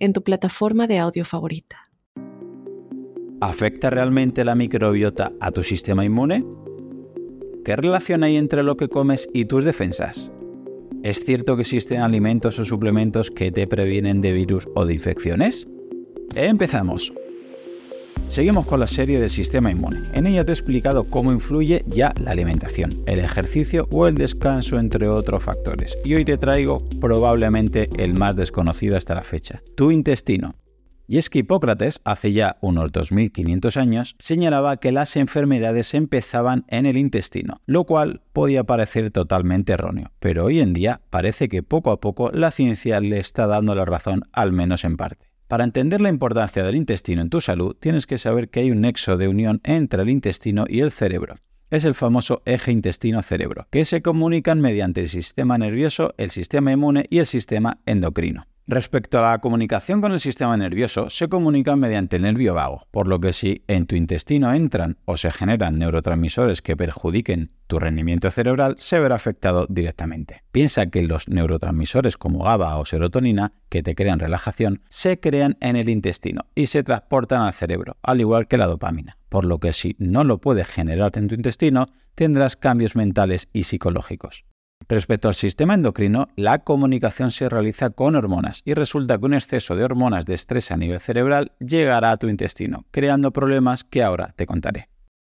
en tu plataforma de audio favorita. ¿Afecta realmente la microbiota a tu sistema inmune? ¿Qué relación hay entre lo que comes y tus defensas? ¿Es cierto que existen alimentos o suplementos que te previenen de virus o de infecciones? Empezamos. Seguimos con la serie del sistema inmune. En ella te he explicado cómo influye ya la alimentación, el ejercicio o el descanso, entre otros factores. Y hoy te traigo probablemente el más desconocido hasta la fecha, tu intestino. Y es que Hipócrates, hace ya unos 2500 años, señalaba que las enfermedades empezaban en el intestino, lo cual podía parecer totalmente erróneo, pero hoy en día parece que poco a poco la ciencia le está dando la razón, al menos en parte. Para entender la importancia del intestino en tu salud, tienes que saber que hay un nexo de unión entre el intestino y el cerebro. Es el famoso eje intestino-cerebro, que se comunican mediante el sistema nervioso, el sistema inmune y el sistema endocrino. Respecto a la comunicación con el sistema nervioso, se comunican mediante el nervio vago, por lo que si en tu intestino entran o se generan neurotransmisores que perjudiquen tu rendimiento cerebral, se verá afectado directamente. Piensa que los neurotransmisores como GABA o serotonina, que te crean relajación, se crean en el intestino y se transportan al cerebro, al igual que la dopamina. Por lo que si no lo puedes generar en tu intestino, tendrás cambios mentales y psicológicos. Respecto al sistema endocrino, la comunicación se realiza con hormonas y resulta que un exceso de hormonas de estrés a nivel cerebral llegará a tu intestino, creando problemas que ahora te contaré.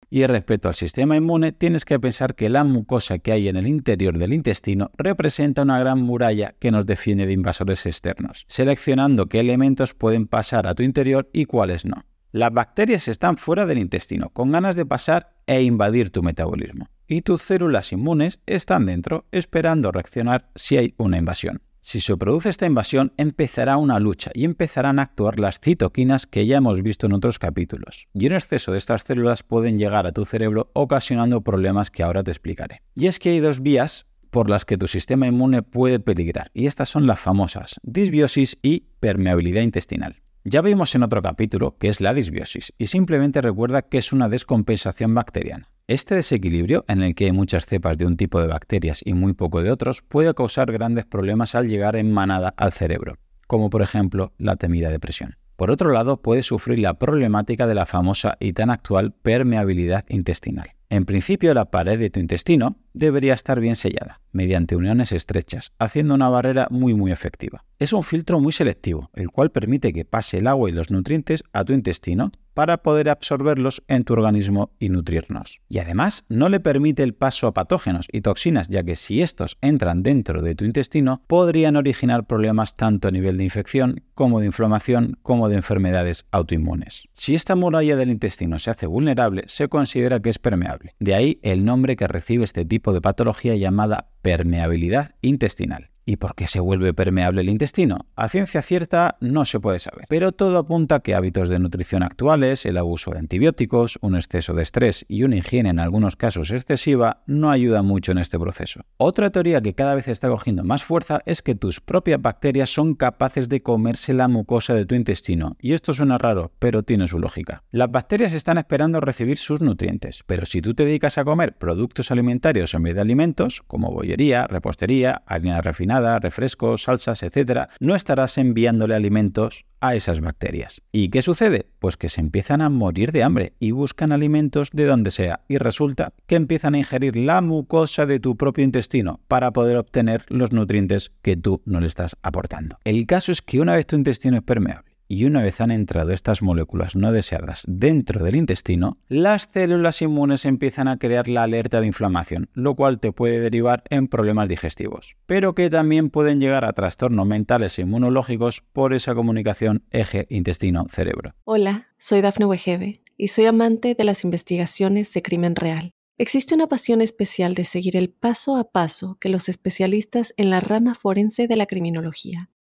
Y respecto al sistema inmune, tienes que pensar que la mucosa que hay en el interior del intestino representa una gran muralla que nos defiende de invasores externos, seleccionando qué elementos pueden pasar a tu interior y cuáles no. Las bacterias están fuera del intestino, con ganas de pasar e invadir tu metabolismo. Y tus células inmunes están dentro, esperando reaccionar si hay una invasión. Si se produce esta invasión, empezará una lucha y empezarán a actuar las citoquinas que ya hemos visto en otros capítulos. Y un exceso de estas células pueden llegar a tu cerebro ocasionando problemas que ahora te explicaré. Y es que hay dos vías por las que tu sistema inmune puede peligrar, y estas son las famosas disbiosis y permeabilidad intestinal. Ya vimos en otro capítulo que es la disbiosis y simplemente recuerda que es una descompensación bacteriana. Este desequilibrio, en el que hay muchas cepas de un tipo de bacterias y muy poco de otros, puede causar grandes problemas al llegar en manada al cerebro, como por ejemplo la temida depresión. Por otro lado, puede sufrir la problemática de la famosa y tan actual permeabilidad intestinal. En principio, la pared de tu intestino debería estar bien sellada, mediante uniones estrechas, haciendo una barrera muy muy efectiva. Es un filtro muy selectivo, el cual permite que pase el agua y los nutrientes a tu intestino para poder absorberlos en tu organismo y nutrirnos. Y además no le permite el paso a patógenos y toxinas, ya que si estos entran dentro de tu intestino, podrían originar problemas tanto a nivel de infección como de inflamación como de enfermedades autoinmunes. Si esta muralla del intestino se hace vulnerable, se considera que es permeable. De ahí el nombre que recibe este tipo de patología llamada permeabilidad intestinal. ¿Y por qué se vuelve permeable el intestino? A ciencia cierta no se puede saber, pero todo apunta a que hábitos de nutrición actuales, el abuso de antibióticos, un exceso de estrés y una higiene en algunos casos excesiva no ayudan mucho en este proceso. Otra teoría que cada vez está cogiendo más fuerza es que tus propias bacterias son capaces de comerse la mucosa de tu intestino, y esto suena raro, pero tiene su lógica. Las bacterias están esperando recibir sus nutrientes, pero si tú te dedicas a comer productos alimentarios en vez de alimentos, como bollería, repostería, harina refinada, refrescos, salsas, etc., no estarás enviándole alimentos a esas bacterias. ¿Y qué sucede? Pues que se empiezan a morir de hambre y buscan alimentos de donde sea y resulta que empiezan a ingerir la mucosa de tu propio intestino para poder obtener los nutrientes que tú no le estás aportando. El caso es que una vez tu intestino es permeable, y una vez han entrado estas moléculas no deseadas dentro del intestino, las células inmunes empiezan a crear la alerta de inflamación, lo cual te puede derivar en problemas digestivos, pero que también pueden llegar a trastornos mentales e inmunológicos por esa comunicación eje intestino-cerebro. Hola, soy Dafne Wegebe y soy amante de las investigaciones de crimen real. Existe una pasión especial de seguir el paso a paso que los especialistas en la rama forense de la criminología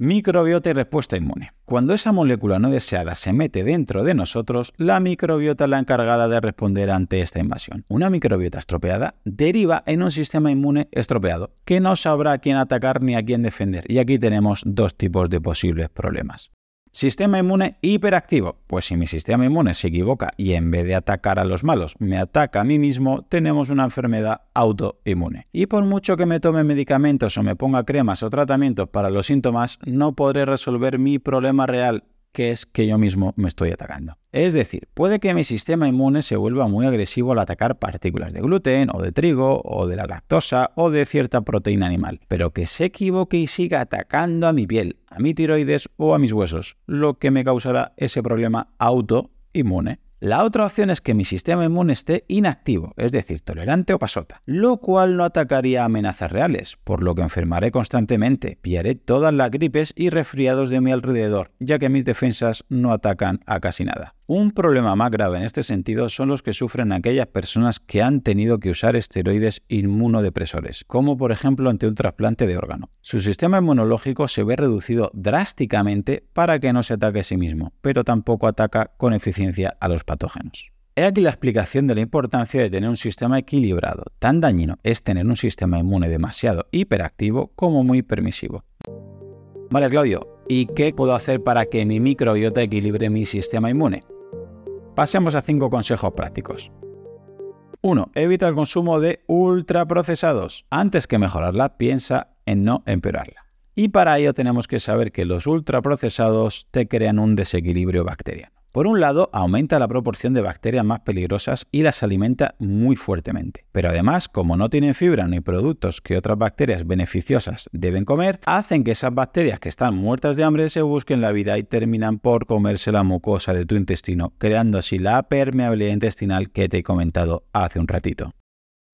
Microbiota y respuesta inmune. Cuando esa molécula no deseada se mete dentro de nosotros, la microbiota es la encargada de responder ante esta invasión. Una microbiota estropeada deriva en un sistema inmune estropeado, que no sabrá a quién atacar ni a quién defender. Y aquí tenemos dos tipos de posibles problemas. Sistema inmune hiperactivo. Pues si mi sistema inmune se equivoca y en vez de atacar a los malos me ataca a mí mismo, tenemos una enfermedad autoinmune. Y por mucho que me tome medicamentos o me ponga cremas o tratamientos para los síntomas, no podré resolver mi problema real, que es que yo mismo me estoy atacando. Es decir, puede que mi sistema inmune se vuelva muy agresivo al atacar partículas de gluten o de trigo o de la lactosa o de cierta proteína animal, pero que se equivoque y siga atacando a mi piel, a mi tiroides o a mis huesos, lo que me causará ese problema autoinmune. La otra opción es que mi sistema inmune esté inactivo, es decir, tolerante o pasota, lo cual no atacaría amenazas reales, por lo que enfermaré constantemente, pillaré todas las gripes y resfriados de mi alrededor, ya que mis defensas no atacan a casi nada. Un problema más grave en este sentido son los que sufren aquellas personas que han tenido que usar esteroides inmunodepresores, como por ejemplo ante un trasplante de órgano. Su sistema inmunológico se ve reducido drásticamente para que no se ataque a sí mismo, pero tampoco ataca con eficiencia a los patógenos. He aquí la explicación de la importancia de tener un sistema equilibrado. Tan dañino es tener un sistema inmune demasiado hiperactivo como muy permisivo. Vale, Claudio, ¿y qué puedo hacer para que mi microbiota equilibre mi sistema inmune? Pasemos a cinco consejos prácticos. 1. Evita el consumo de ultraprocesados. Antes que mejorarla, piensa en no empeorarla. Y para ello tenemos que saber que los ultraprocesados te crean un desequilibrio bacteriano. Por un lado, aumenta la proporción de bacterias más peligrosas y las alimenta muy fuertemente. Pero además, como no tienen fibra ni productos que otras bacterias beneficiosas deben comer, hacen que esas bacterias que están muertas de hambre se busquen la vida y terminan por comerse la mucosa de tu intestino, creando así la permeabilidad intestinal que te he comentado hace un ratito.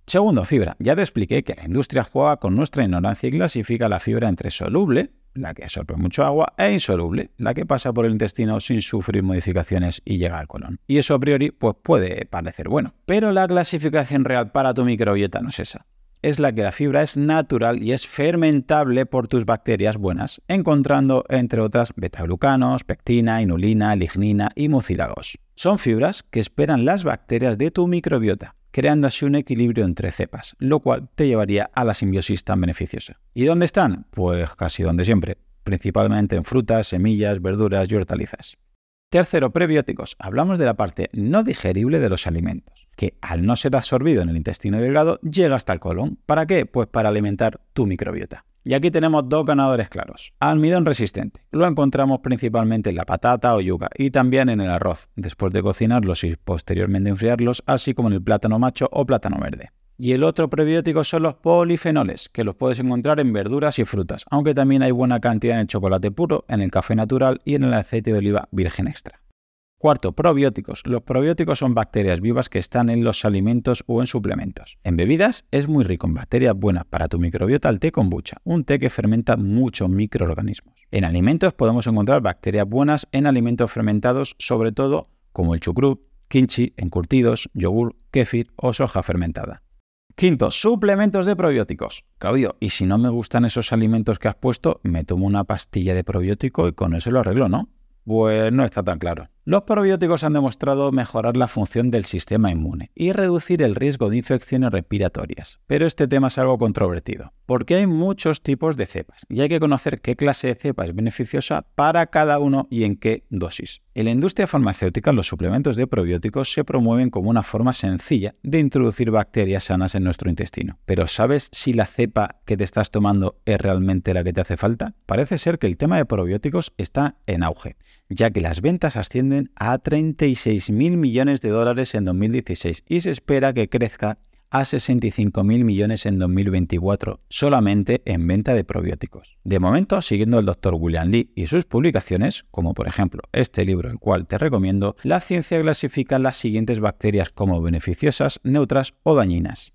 Segundo, fibra. Ya te expliqué que la industria juega con nuestra ignorancia y clasifica la fibra entre soluble, la que absorbe mucho agua, e insoluble, la que pasa por el intestino sin sufrir modificaciones y llega al colon. Y eso a priori pues puede parecer bueno, pero la clasificación real para tu microbiota no es esa. Es la que la fibra es natural y es fermentable por tus bacterias buenas, encontrando entre otras betaglucanos, pectina, inulina, lignina y mucílagos. Son fibras que esperan las bacterias de tu microbiota creando así un equilibrio entre cepas, lo cual te llevaría a la simbiosis tan beneficiosa. ¿Y dónde están? Pues casi donde siempre, principalmente en frutas, semillas, verduras y hortalizas. Tercero, prebióticos. Hablamos de la parte no digerible de los alimentos, que al no ser absorbido en el intestino delgado llega hasta el colon. ¿Para qué? Pues para alimentar tu microbiota. Y aquí tenemos dos ganadores claros. Almidón resistente. Lo encontramos principalmente en la patata o yuca y también en el arroz, después de cocinarlos y posteriormente enfriarlos, así como en el plátano macho o plátano verde. Y el otro prebiótico son los polifenoles, que los puedes encontrar en verduras y frutas, aunque también hay buena cantidad en el chocolate puro, en el café natural y en el aceite de oliva virgen extra. Cuarto, probióticos. Los probióticos son bacterias vivas que están en los alimentos o en suplementos. En bebidas es muy rico en bacterias buenas para tu microbiota el té kombucha, un té que fermenta muchos microorganismos. En alimentos podemos encontrar bacterias buenas en alimentos fermentados, sobre todo como el chucrut, kimchi, encurtidos, yogur, kéfir o soja fermentada. Quinto, suplementos de probióticos. Claudio, y si no me gustan esos alimentos que has puesto, me tomo una pastilla de probiótico y con eso lo arreglo, ¿no? Pues no está tan claro. Los probióticos han demostrado mejorar la función del sistema inmune y reducir el riesgo de infecciones respiratorias, pero este tema es algo controvertido, porque hay muchos tipos de cepas y hay que conocer qué clase de cepa es beneficiosa para cada uno y en qué dosis. En la industria farmacéutica los suplementos de probióticos se promueven como una forma sencilla de introducir bacterias sanas en nuestro intestino. Pero ¿sabes si la cepa que te estás tomando es realmente la que te hace falta? Parece ser que el tema de probióticos está en auge ya que las ventas ascienden a 36.000 millones de dólares en 2016 y se espera que crezca a 65.000 millones en 2024 solamente en venta de probióticos. De momento, siguiendo el doctor William Lee y sus publicaciones, como por ejemplo este libro el cual te recomiendo, la ciencia clasifica las siguientes bacterias como beneficiosas, neutras o dañinas.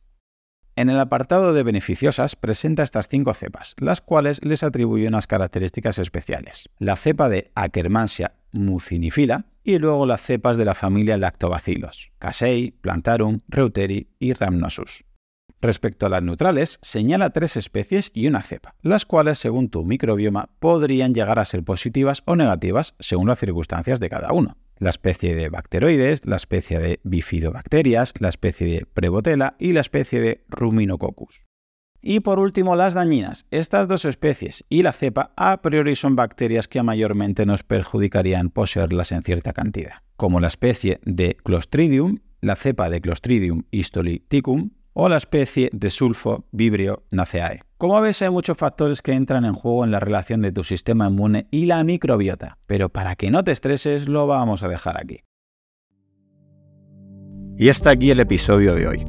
En el apartado de beneficiosas presenta estas cinco cepas, las cuales les atribuye unas características especiales. La cepa de Akkermansia mucinifila y luego las cepas de la familia Lactobacillus, Casei, Plantarum, Reuteri y Rhamnosus. Respecto a las neutrales, señala tres especies y una cepa, las cuales, según tu microbioma, podrían llegar a ser positivas o negativas según las circunstancias de cada uno. La especie de bacteroides, la especie de bifidobacterias, la especie de prebotela y la especie de ruminococcus. Y por último, las dañinas. Estas dos especies y la cepa a priori son bacterias que mayormente nos perjudicarían poseerlas en cierta cantidad, como la especie de Clostridium, la cepa de Clostridium histolyticum o la especie de sulfo vibrio naceae. Como ves, hay muchos factores que entran en juego en la relación de tu sistema inmune y la microbiota, pero para que no te estreses lo vamos a dejar aquí. Y hasta aquí el episodio de hoy.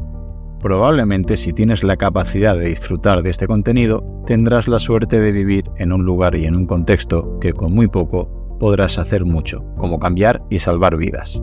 Probablemente si tienes la capacidad de disfrutar de este contenido, tendrás la suerte de vivir en un lugar y en un contexto que con muy poco podrás hacer mucho, como cambiar y salvar vidas.